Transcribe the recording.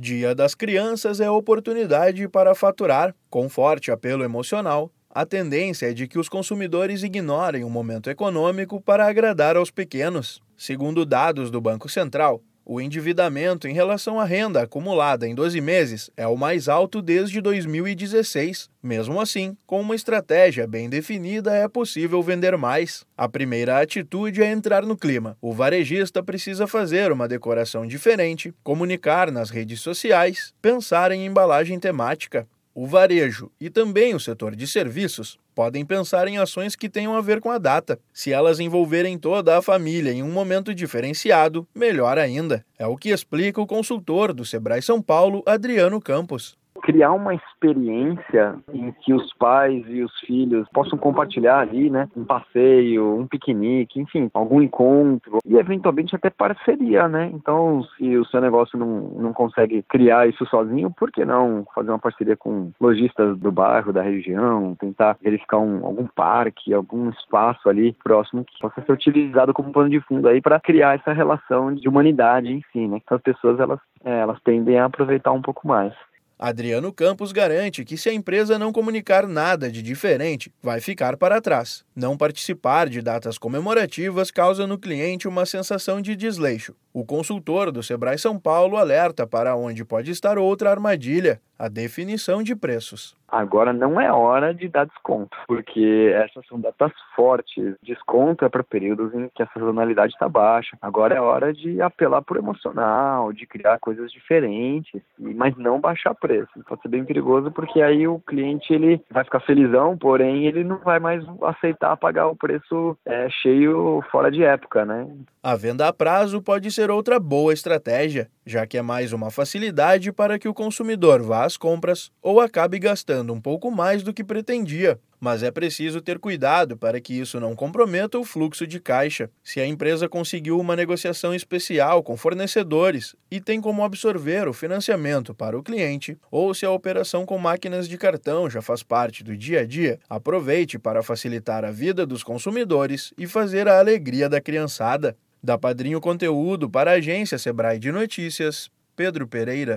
Dia das Crianças é oportunidade para faturar. Com forte apelo emocional, a tendência é de que os consumidores ignorem o momento econômico para agradar aos pequenos. Segundo dados do Banco Central, o endividamento em relação à renda acumulada em 12 meses é o mais alto desde 2016. Mesmo assim, com uma estratégia bem definida, é possível vender mais. A primeira atitude é entrar no clima. O varejista precisa fazer uma decoração diferente, comunicar nas redes sociais, pensar em embalagem temática. O varejo e também o setor de serviços podem pensar em ações que tenham a ver com a data. Se elas envolverem toda a família em um momento diferenciado, melhor ainda. É o que explica o consultor do Sebrae São Paulo, Adriano Campos criar uma experiência em que os pais e os filhos possam compartilhar ali, né? Um passeio, um piquenique, enfim, algum encontro e eventualmente até parceria, né? Então, se o seu negócio não, não consegue criar isso sozinho, por que não fazer uma parceria com lojistas do bairro, da região, tentar verificar um, algum parque, algum espaço ali próximo que possa ser utilizado como pano de fundo aí para criar essa relação de humanidade em si, né? Então, as pessoas elas, é, elas tendem a aproveitar um pouco mais. Adriano Campos garante que se a empresa não comunicar nada de diferente, vai ficar para trás. Não participar de datas comemorativas causa no cliente uma sensação de desleixo. O consultor do Sebrae São Paulo alerta para onde pode estar outra armadilha, a definição de preços. Agora não é hora de dar desconto, porque essas são datas fortes. Desconto é para períodos em que a sazonalidade está baixa. Agora é hora de apelar por emocional, de criar coisas diferentes, mas não baixar preço. Pode ser bem perigoso porque aí o cliente ele vai ficar felizão, porém ele não vai mais aceitar pagar o preço é, cheio fora de época, né? A venda a prazo pode ser outra boa estratégia, já que é mais uma facilidade para que o consumidor vá às compras ou acabe gastando um pouco mais do que pretendia. Mas é preciso ter cuidado para que isso não comprometa o fluxo de caixa. Se a empresa conseguiu uma negociação especial com fornecedores e tem como absorver o financiamento para o cliente, ou se a operação com máquinas de cartão já faz parte do dia a dia, aproveite para facilitar a vida dos consumidores e fazer a alegria da criançada. Da Padrinho Conteúdo para a agência Sebrae de Notícias, Pedro Pereira.